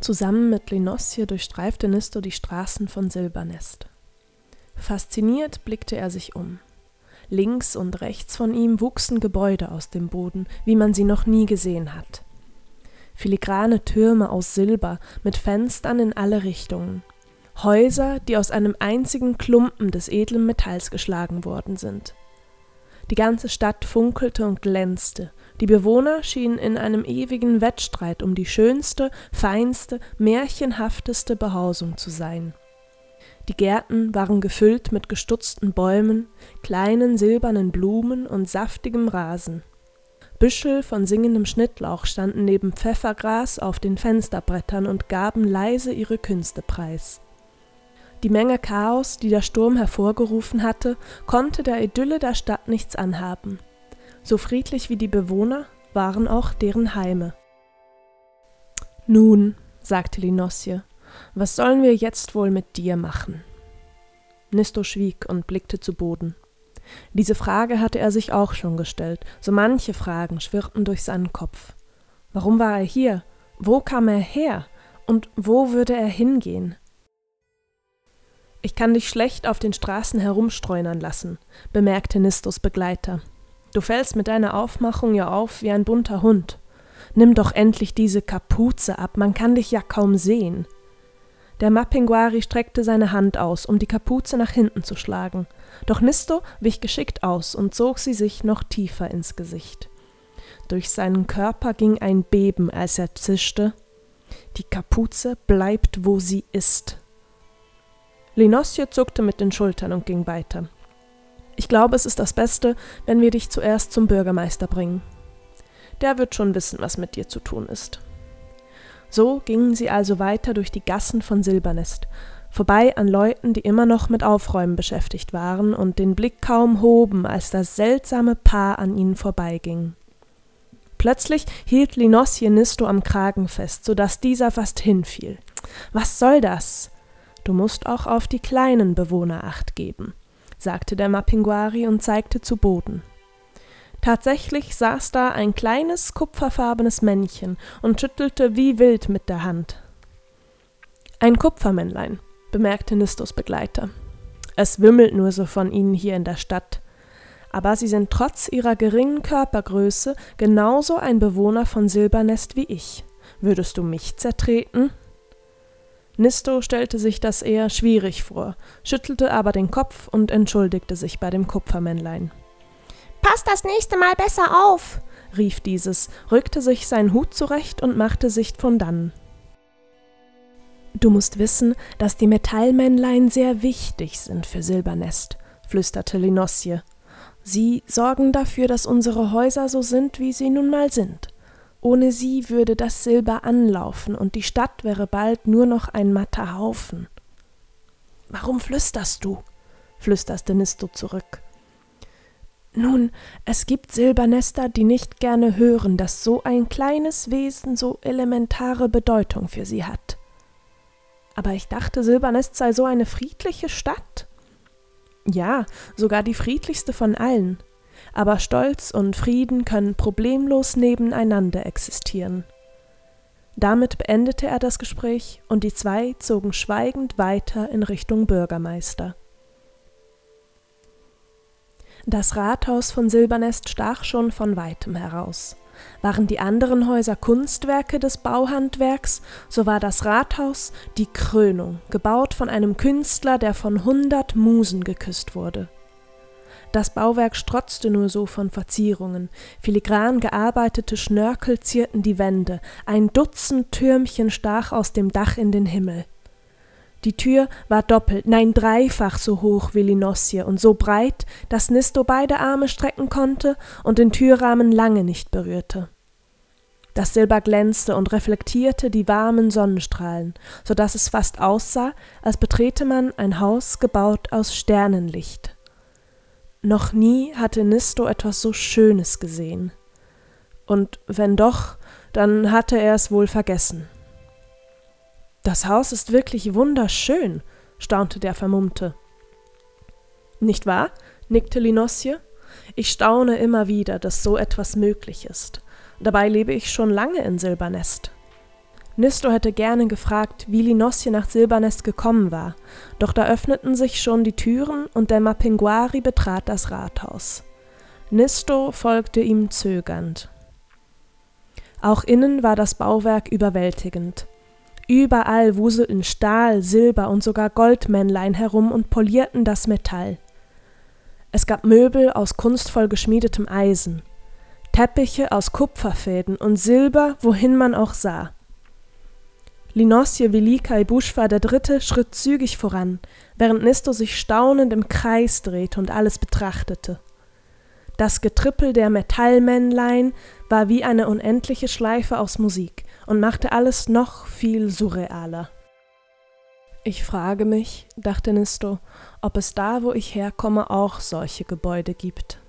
Zusammen mit Linosje durchstreifte Nisto die Straßen von Silbernest. Fasziniert blickte er sich um. Links und rechts von ihm wuchsen Gebäude aus dem Boden, wie man sie noch nie gesehen hat. Filigrane Türme aus Silber mit Fenstern in alle Richtungen. Häuser, die aus einem einzigen Klumpen des edlen Metalls geschlagen worden sind. Die ganze Stadt funkelte und glänzte, die Bewohner schienen in einem ewigen Wettstreit um die schönste, feinste, märchenhafteste Behausung zu sein. Die Gärten waren gefüllt mit gestutzten Bäumen, kleinen silbernen Blumen und saftigem Rasen. Büschel von singendem Schnittlauch standen neben Pfeffergras auf den Fensterbrettern und gaben leise ihre Künste preis. Die Menge Chaos, die der Sturm hervorgerufen hatte, konnte der Idylle der Stadt nichts anhaben. So friedlich wie die Bewohner waren auch deren Heime. Nun, sagte Linosje, was sollen wir jetzt wohl mit dir machen? Nisto schwieg und blickte zu Boden. Diese Frage hatte er sich auch schon gestellt, so manche Fragen schwirrten durch seinen Kopf. Warum war er hier? Wo kam er her? Und wo würde er hingehen? Ich kann dich schlecht auf den Straßen herumstreunern lassen, bemerkte Nistos Begleiter. Du fällst mit deiner Aufmachung ja auf wie ein bunter Hund. Nimm doch endlich diese Kapuze ab, man kann dich ja kaum sehen. Der Mapinguari streckte seine Hand aus, um die Kapuze nach hinten zu schlagen, doch Nisto wich geschickt aus und zog sie sich noch tiefer ins Gesicht. Durch seinen Körper ging ein Beben, als er zischte Die Kapuze bleibt, wo sie ist. Linosje zuckte mit den Schultern und ging weiter. Ich glaube, es ist das Beste, wenn wir dich zuerst zum Bürgermeister bringen. Der wird schon wissen, was mit dir zu tun ist. So gingen sie also weiter durch die Gassen von Silbernest, vorbei an Leuten, die immer noch mit Aufräumen beschäftigt waren und den Blick kaum hoben, als das seltsame Paar an ihnen vorbeiging. Plötzlich hielt Linosje Nisto am Kragen fest, so dass dieser fast hinfiel. Was soll das? Du musst auch auf die kleinen Bewohner acht geben sagte der Mapinguari und zeigte zu Boden. Tatsächlich saß da ein kleines kupferfarbenes Männchen und schüttelte wie wild mit der Hand. Ein Kupfermännlein, bemerkte Nistos Begleiter. Es wimmelt nur so von ihnen hier in der Stadt. Aber sie sind trotz ihrer geringen Körpergröße genauso ein Bewohner von Silbernest wie ich. Würdest du mich zertreten? Nisto stellte sich das eher schwierig vor, schüttelte aber den Kopf und entschuldigte sich bei dem Kupfermännlein. Pass das nächste Mal besser auf, rief dieses, rückte sich seinen Hut zurecht und machte sich von dannen. Du musst wissen, dass die Metallmännlein sehr wichtig sind für Silbernest, flüsterte Linosje. Sie sorgen dafür, dass unsere Häuser so sind, wie sie nun mal sind. Ohne sie würde das Silber anlaufen und die Stadt wäre bald nur noch ein matter Haufen. Warum flüsterst du? flüsterte Nisto zurück. Nun, es gibt Silbernester, die nicht gerne hören, dass so ein kleines Wesen so elementare Bedeutung für sie hat. Aber ich dachte, Silbernest sei so eine friedliche Stadt. Ja, sogar die friedlichste von allen aber Stolz und Frieden können problemlos nebeneinander existieren. Damit beendete er das Gespräch und die zwei zogen schweigend weiter in Richtung Bürgermeister. Das Rathaus von Silbernest stach schon von weitem heraus. Waren die anderen Häuser Kunstwerke des Bauhandwerks, so war das Rathaus die Krönung, gebaut von einem Künstler, der von hundert Musen geküsst wurde. Das Bauwerk strotzte nur so von Verzierungen. Filigran gearbeitete Schnörkel zierten die Wände, ein Dutzend Türmchen stach aus dem Dach in den Himmel. Die Tür war doppelt, nein dreifach so hoch wie Linosje und so breit, dass Nisto beide Arme strecken konnte und den Türrahmen lange nicht berührte. Das Silber glänzte und reflektierte die warmen Sonnenstrahlen, so dass es fast aussah, als betrete man ein Haus gebaut aus Sternenlicht. Noch nie hatte Nisto etwas so Schönes gesehen. Und wenn doch, dann hatte er es wohl vergessen. Das Haus ist wirklich wunderschön, staunte der Vermummte. Nicht wahr? nickte Linosje. Ich staune immer wieder, dass so etwas möglich ist. Dabei lebe ich schon lange in Silbernest. Nisto hätte gerne gefragt, wie Linosje nach Silbernest gekommen war, doch da öffneten sich schon die Türen und der Mapinguari betrat das Rathaus. Nisto folgte ihm zögernd. Auch innen war das Bauwerk überwältigend. Überall wuselten Stahl, Silber und sogar Goldmännlein herum und polierten das Metall. Es gab Möbel aus kunstvoll geschmiedetem Eisen, Teppiche aus Kupferfäden und Silber, wohin man auch sah. Linosje Velika Buschwa der Dritte schritt zügig voran, während Nisto sich staunend im Kreis drehte und alles betrachtete. Das Getrippel der Metallmännlein war wie eine unendliche Schleife aus Musik und machte alles noch viel surrealer. Ich frage mich, dachte Nisto, ob es da, wo ich herkomme, auch solche Gebäude gibt.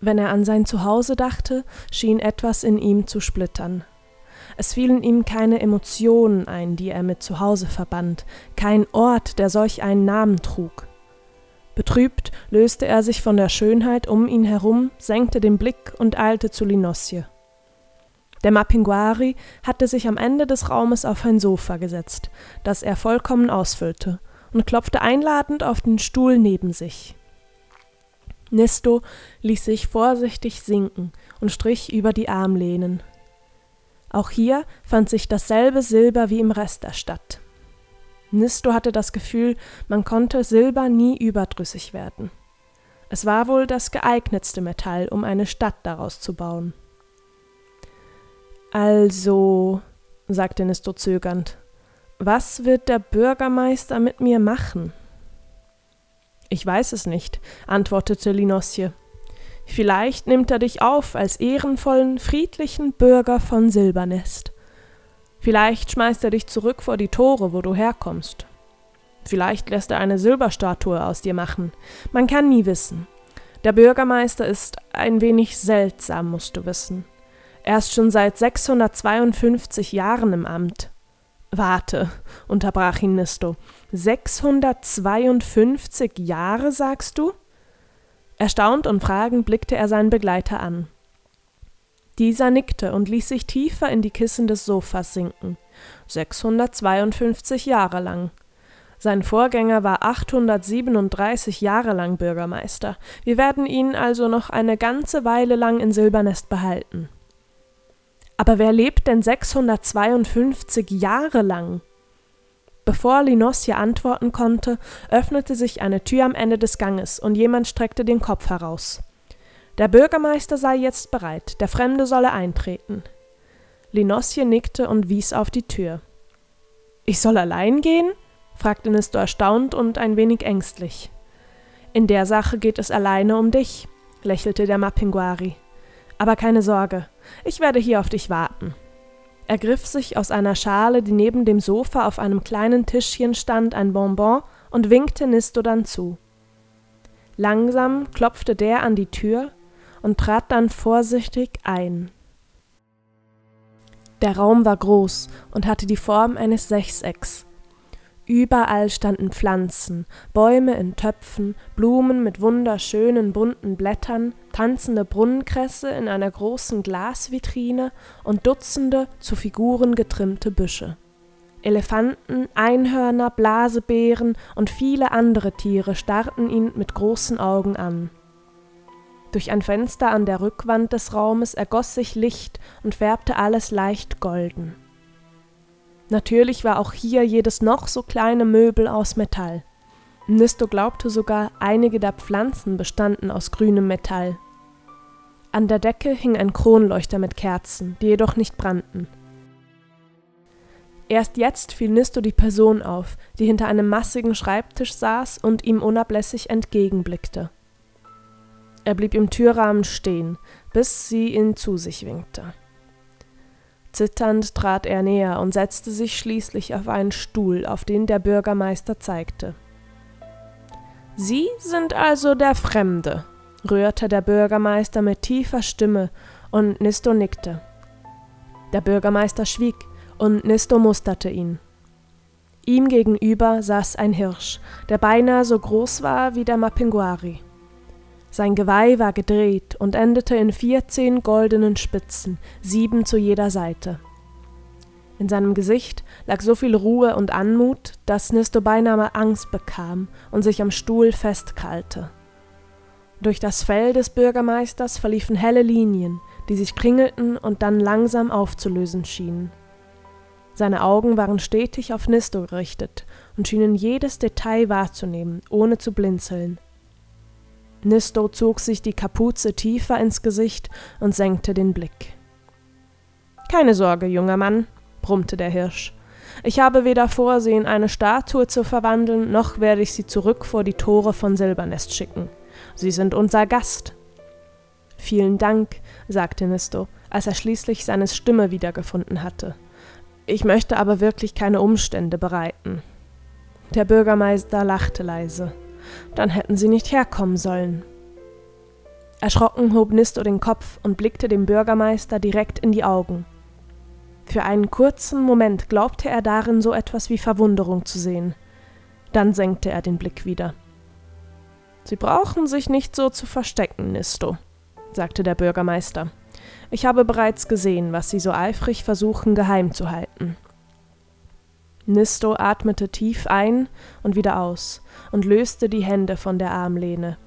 Wenn er an sein Zuhause dachte, schien etwas in ihm zu splittern. Es fielen ihm keine Emotionen ein, die er mit Zuhause verband, kein Ort, der solch einen Namen trug. Betrübt löste er sich von der Schönheit um ihn herum, senkte den Blick und eilte zu Linosje. Der Mapinguari hatte sich am Ende des Raumes auf ein Sofa gesetzt, das er vollkommen ausfüllte, und klopfte einladend auf den Stuhl neben sich. Nisto ließ sich vorsichtig sinken und strich über die Armlehnen. Auch hier fand sich dasselbe Silber wie im Rest der Stadt. Nisto hatte das Gefühl, man konnte Silber nie überdrüssig werden. Es war wohl das geeignetste Metall, um eine Stadt daraus zu bauen. Also, sagte Nisto zögernd, was wird der Bürgermeister mit mir machen? Ich weiß es nicht, antwortete Linosje. Vielleicht nimmt er dich auf als ehrenvollen, friedlichen Bürger von Silbernest. Vielleicht schmeißt er dich zurück vor die Tore, wo du herkommst. Vielleicht lässt er eine Silberstatue aus dir machen. Man kann nie wissen. Der Bürgermeister ist ein wenig seltsam, musst du wissen. Er ist schon seit 652 Jahren im Amt. Warte, unterbrach ihn Nisto. 652 Jahre, sagst du? Erstaunt und fragend blickte er seinen Begleiter an. Dieser nickte und ließ sich tiefer in die Kissen des Sofas sinken. 652 Jahre lang. Sein Vorgänger war 837 Jahre lang Bürgermeister. Wir werden ihn also noch eine ganze Weile lang in Silbernest behalten. Aber wer lebt denn 652 Jahre lang? Bevor Linosje antworten konnte, öffnete sich eine Tür am Ende des Ganges und jemand streckte den Kopf heraus. Der Bürgermeister sei jetzt bereit, der Fremde solle eintreten. Linosje nickte und wies auf die Tür. Ich soll allein gehen? fragte Nisto erstaunt und ein wenig ängstlich. In der Sache geht es alleine um dich, lächelte der Mapinguari. Aber keine Sorge, ich werde hier auf dich warten. Er griff sich aus einer Schale, die neben dem Sofa auf einem kleinen Tischchen stand, ein Bonbon und winkte Nisto dann zu. Langsam klopfte der an die Tür und trat dann vorsichtig ein. Der Raum war groß und hatte die Form eines Sechsecks. Überall standen Pflanzen, Bäume in Töpfen, Blumen mit wunderschönen bunten Blättern, tanzende Brunnenkresse in einer großen Glasvitrine und Dutzende zu Figuren getrimmte Büsche. Elefanten, Einhörner, Blasebären und viele andere Tiere starrten ihn mit großen Augen an. Durch ein Fenster an der Rückwand des Raumes ergoss sich Licht und färbte alles leicht golden. Natürlich war auch hier jedes noch so kleine Möbel aus Metall. Nisto glaubte sogar, einige der Pflanzen bestanden aus grünem Metall. An der Decke hing ein Kronleuchter mit Kerzen, die jedoch nicht brannten. Erst jetzt fiel Nisto die Person auf, die hinter einem massigen Schreibtisch saß und ihm unablässig entgegenblickte. Er blieb im Türrahmen stehen, bis sie ihn zu sich winkte. Zitternd trat er näher und setzte sich schließlich auf einen Stuhl, auf den der Bürgermeister zeigte. Sie sind also der Fremde, rührte der Bürgermeister mit tiefer Stimme, und Nisto nickte. Der Bürgermeister schwieg, und Nisto musterte ihn. Ihm gegenüber saß ein Hirsch, der beinahe so groß war wie der Mapinguari. Sein Geweih war gedreht und endete in vierzehn goldenen Spitzen, sieben zu jeder Seite. In seinem Gesicht lag so viel Ruhe und Anmut, dass Nisto beinahe Angst bekam und sich am Stuhl festkrallte. Durch das Fell des Bürgermeisters verliefen helle Linien, die sich kringelten und dann langsam aufzulösen schienen. Seine Augen waren stetig auf Nisto gerichtet und schienen jedes Detail wahrzunehmen, ohne zu blinzeln. Nisto zog sich die Kapuze tiefer ins Gesicht und senkte den Blick. Keine Sorge, junger Mann, brummte der Hirsch. Ich habe weder vor, sie in eine Statue zu verwandeln, noch werde ich sie zurück vor die Tore von Silbernest schicken. Sie sind unser Gast. Vielen Dank, sagte Nisto, als er schließlich seine Stimme wiedergefunden hatte. Ich möchte aber wirklich keine Umstände bereiten. Der Bürgermeister lachte leise. Dann hätten sie nicht herkommen sollen. Erschrocken hob Nisto den Kopf und blickte dem Bürgermeister direkt in die Augen. Für einen kurzen Moment glaubte er darin so etwas wie Verwunderung zu sehen. Dann senkte er den Blick wieder. Sie brauchen sich nicht so zu verstecken, Nisto, sagte der Bürgermeister. Ich habe bereits gesehen, was Sie so eifrig versuchen geheim zu halten. Nisto atmete tief ein und wieder aus und löste die Hände von der Armlehne.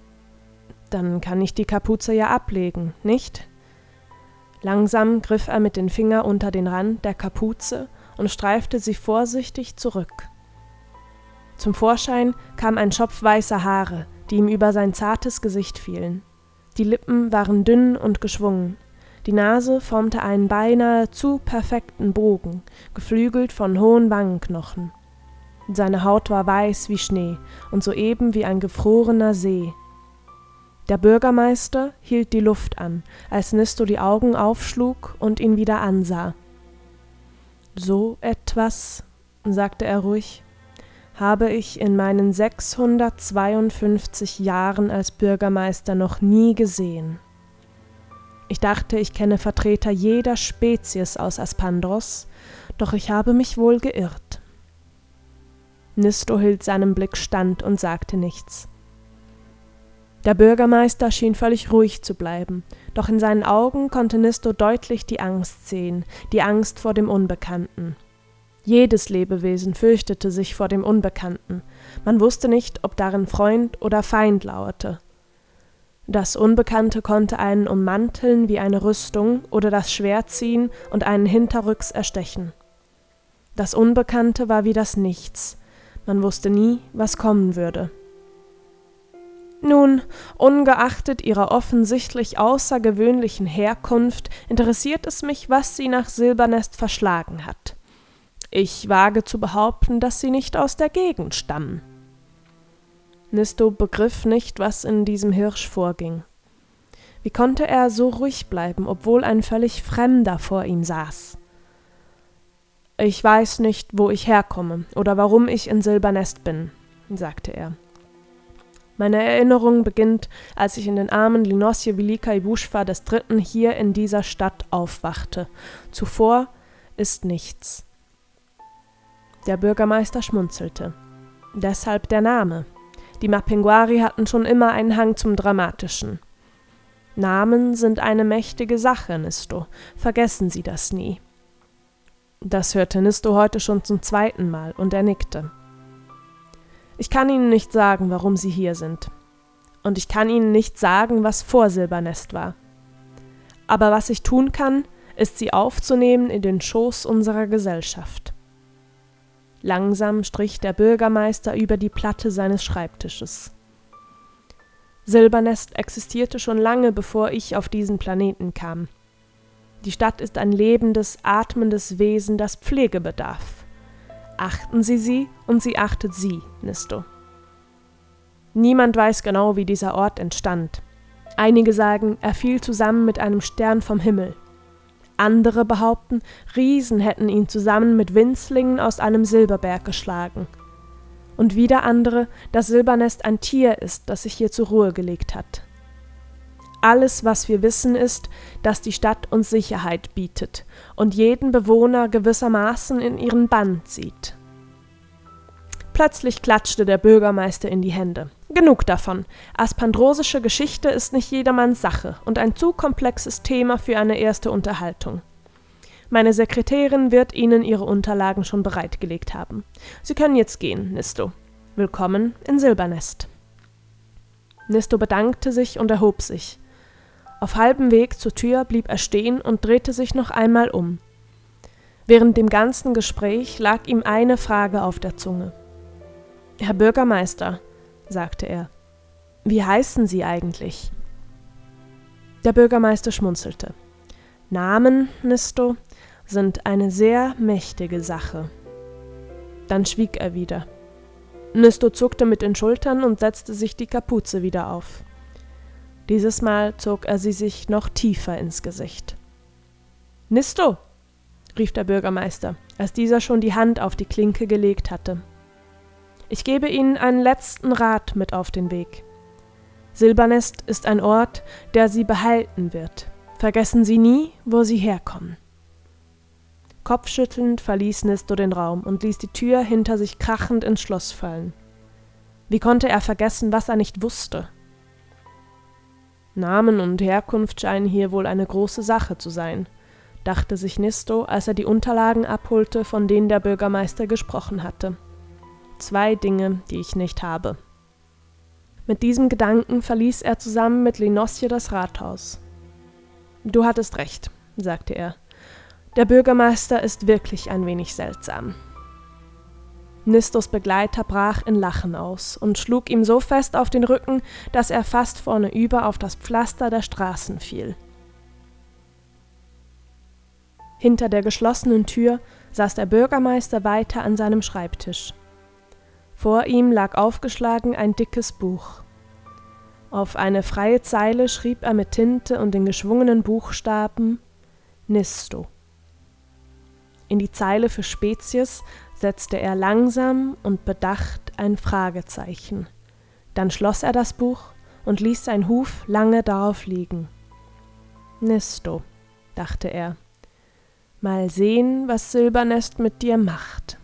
Dann kann ich die Kapuze ja ablegen, nicht? Langsam griff er mit den Finger unter den Rand der Kapuze und streifte sie vorsichtig zurück. Zum Vorschein kam ein Schopf weißer Haare, die ihm über sein zartes Gesicht fielen. Die Lippen waren dünn und geschwungen. Die Nase formte einen beinahe zu perfekten Bogen, geflügelt von hohen Wangenknochen. Seine Haut war weiß wie Schnee und so eben wie ein gefrorener See. Der Bürgermeister hielt die Luft an, als Nisto die Augen aufschlug und ihn wieder ansah. So etwas, sagte er ruhig, habe ich in meinen 652 Jahren als Bürgermeister noch nie gesehen. Ich dachte, ich kenne Vertreter jeder Spezies aus Aspandros, doch ich habe mich wohl geirrt. Nisto hielt seinem Blick stand und sagte nichts. Der Bürgermeister schien völlig ruhig zu bleiben, doch in seinen Augen konnte Nisto deutlich die Angst sehen, die Angst vor dem Unbekannten. Jedes Lebewesen fürchtete sich vor dem Unbekannten. Man wusste nicht, ob darin Freund oder Feind lauerte. Das Unbekannte konnte einen ummanteln wie eine Rüstung oder das Schwert ziehen und einen hinterrücks erstechen. Das Unbekannte war wie das Nichts. Man wusste nie, was kommen würde. Nun, ungeachtet ihrer offensichtlich außergewöhnlichen Herkunft, interessiert es mich, was sie nach Silbernest verschlagen hat. Ich wage zu behaupten, dass sie nicht aus der Gegend stammen. Nisto begriff nicht, was in diesem Hirsch vorging. Wie konnte er so ruhig bleiben, obwohl ein völlig Fremder vor ihm saß? Ich weiß nicht, wo ich herkomme oder warum ich in Silbernest bin, sagte er. Meine Erinnerung beginnt, als ich in den Armen Linosje Velika Ibushva des Dritten hier in dieser Stadt aufwachte. Zuvor ist nichts. Der Bürgermeister schmunzelte. Deshalb der Name. Die Mapinguari hatten schon immer einen Hang zum Dramatischen. Namen sind eine mächtige Sache, Nisto. Vergessen Sie das nie. Das hörte Nisto heute schon zum zweiten Mal und er nickte. Ich kann Ihnen nicht sagen, warum Sie hier sind. Und ich kann Ihnen nicht sagen, was vor Silbernest war. Aber was ich tun kann, ist Sie aufzunehmen in den Schoß unserer Gesellschaft. Langsam strich der Bürgermeister über die Platte seines Schreibtisches. Silbernest existierte schon lange, bevor ich auf diesen Planeten kam. Die Stadt ist ein lebendes, atmendes Wesen, das Pflege bedarf. Achten Sie sie und sie achtet Sie, Nisto. Niemand weiß genau, wie dieser Ort entstand. Einige sagen, er fiel zusammen mit einem Stern vom Himmel. Andere behaupten, Riesen hätten ihn zusammen mit Winzlingen aus einem Silberberg geschlagen. Und wieder andere, dass Silbernest ein Tier ist, das sich hier zur Ruhe gelegt hat. Alles, was wir wissen, ist, dass die Stadt uns Sicherheit bietet und jeden Bewohner gewissermaßen in ihren Bann zieht. Plötzlich klatschte der Bürgermeister in die Hände. Genug davon. Aspandrosische Geschichte ist nicht jedermanns Sache und ein zu komplexes Thema für eine erste Unterhaltung. Meine Sekretärin wird Ihnen Ihre Unterlagen schon bereitgelegt haben. Sie können jetzt gehen, Nisto. Willkommen in Silbernest. Nisto bedankte sich und erhob sich. Auf halbem Weg zur Tür blieb er stehen und drehte sich noch einmal um. Während dem ganzen Gespräch lag ihm eine Frage auf der Zunge. Herr Bürgermeister, sagte er, wie heißen Sie eigentlich? Der Bürgermeister schmunzelte. Namen, Nisto, sind eine sehr mächtige Sache. Dann schwieg er wieder. Nisto zuckte mit den Schultern und setzte sich die Kapuze wieder auf. Dieses Mal zog er sie sich noch tiefer ins Gesicht. Nisto, rief der Bürgermeister, als dieser schon die Hand auf die Klinke gelegt hatte. Ich gebe Ihnen einen letzten Rat mit auf den Weg. Silbernest ist ein Ort, der Sie behalten wird. Vergessen Sie nie, wo Sie herkommen. Kopfschüttelnd verließ Nisto den Raum und ließ die Tür hinter sich krachend ins Schloss fallen. Wie konnte er vergessen, was er nicht wusste? Namen und Herkunft scheinen hier wohl eine große Sache zu sein dachte sich Nisto, als er die Unterlagen abholte, von denen der Bürgermeister gesprochen hatte. Zwei Dinge, die ich nicht habe. Mit diesem Gedanken verließ er zusammen mit Linosje das Rathaus. Du hattest recht, sagte er. Der Bürgermeister ist wirklich ein wenig seltsam. Nistos Begleiter brach in Lachen aus und schlug ihm so fest auf den Rücken, dass er fast vorneüber auf das Pflaster der Straßen fiel. Hinter der geschlossenen Tür saß der Bürgermeister weiter an seinem Schreibtisch. Vor ihm lag aufgeschlagen ein dickes Buch. Auf eine freie Zeile schrieb er mit Tinte und den geschwungenen Buchstaben Nisto. In die Zeile für Spezies setzte er langsam und bedacht ein Fragezeichen. Dann schloss er das Buch und ließ sein Huf lange darauf liegen. Nisto, dachte er. Mal sehen, was Silbernest mit dir macht.